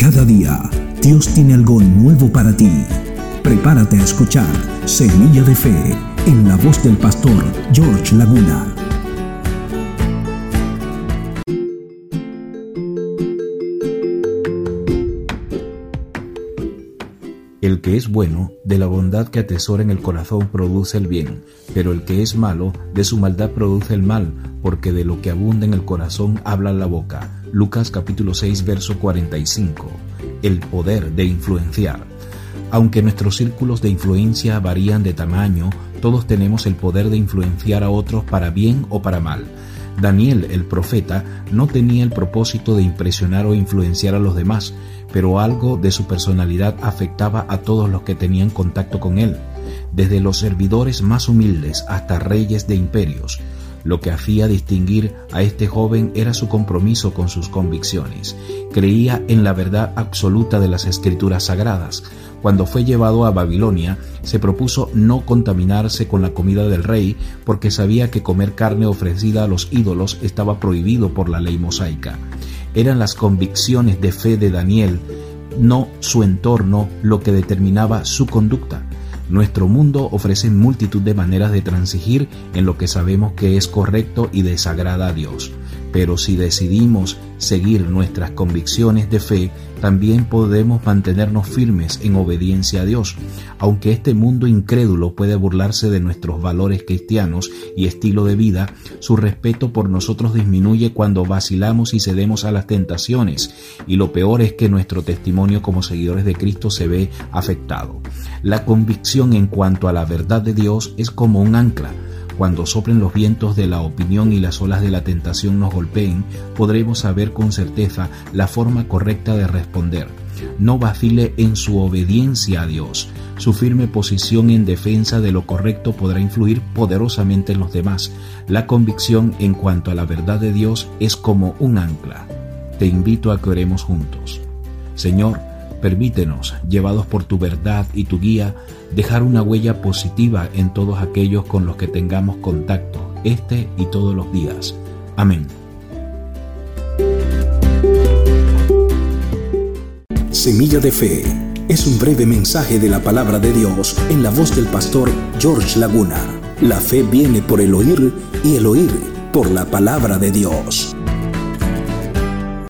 Cada día, Dios tiene algo nuevo para ti. Prepárate a escuchar Semilla de Fe en la voz del pastor George Laguna. El que es bueno, de la bondad que atesora en el corazón produce el bien, pero el que es malo, de su maldad produce el mal, porque de lo que abunda en el corazón habla la boca. Lucas capítulo 6, verso 45. El poder de influenciar. Aunque nuestros círculos de influencia varían de tamaño, todos tenemos el poder de influenciar a otros para bien o para mal. Daniel, el profeta, no tenía el propósito de impresionar o influenciar a los demás, pero algo de su personalidad afectaba a todos los que tenían contacto con él, desde los servidores más humildes hasta reyes de imperios. Lo que hacía distinguir a este joven era su compromiso con sus convicciones. Creía en la verdad absoluta de las escrituras sagradas. Cuando fue llevado a Babilonia, se propuso no contaminarse con la comida del rey porque sabía que comer carne ofrecida a los ídolos estaba prohibido por la ley mosaica. Eran las convicciones de fe de Daniel, no su entorno, lo que determinaba su conducta. Nuestro mundo ofrece multitud de maneras de transigir en lo que sabemos que es correcto y desagrada a Dios. Pero si decidimos seguir nuestras convicciones de fe, también podemos mantenernos firmes en obediencia a Dios. Aunque este mundo incrédulo puede burlarse de nuestros valores cristianos y estilo de vida, su respeto por nosotros disminuye cuando vacilamos y cedemos a las tentaciones, y lo peor es que nuestro testimonio como seguidores de Cristo se ve afectado. La convicción en cuanto a la verdad de Dios es como un ancla cuando soplen los vientos de la opinión y las olas de la tentación nos golpeen, podremos saber con certeza la forma correcta de responder. No vacile en su obediencia a Dios. Su firme posición en defensa de lo correcto podrá influir poderosamente en los demás. La convicción en cuanto a la verdad de Dios es como un ancla. Te invito a que oremos juntos. Señor, Permítenos, llevados por tu verdad y tu guía, dejar una huella positiva en todos aquellos con los que tengamos contacto, este y todos los días. Amén. Semilla de Fe es un breve mensaje de la palabra de Dios en la voz del pastor George Laguna. La fe viene por el oír y el oír por la palabra de Dios.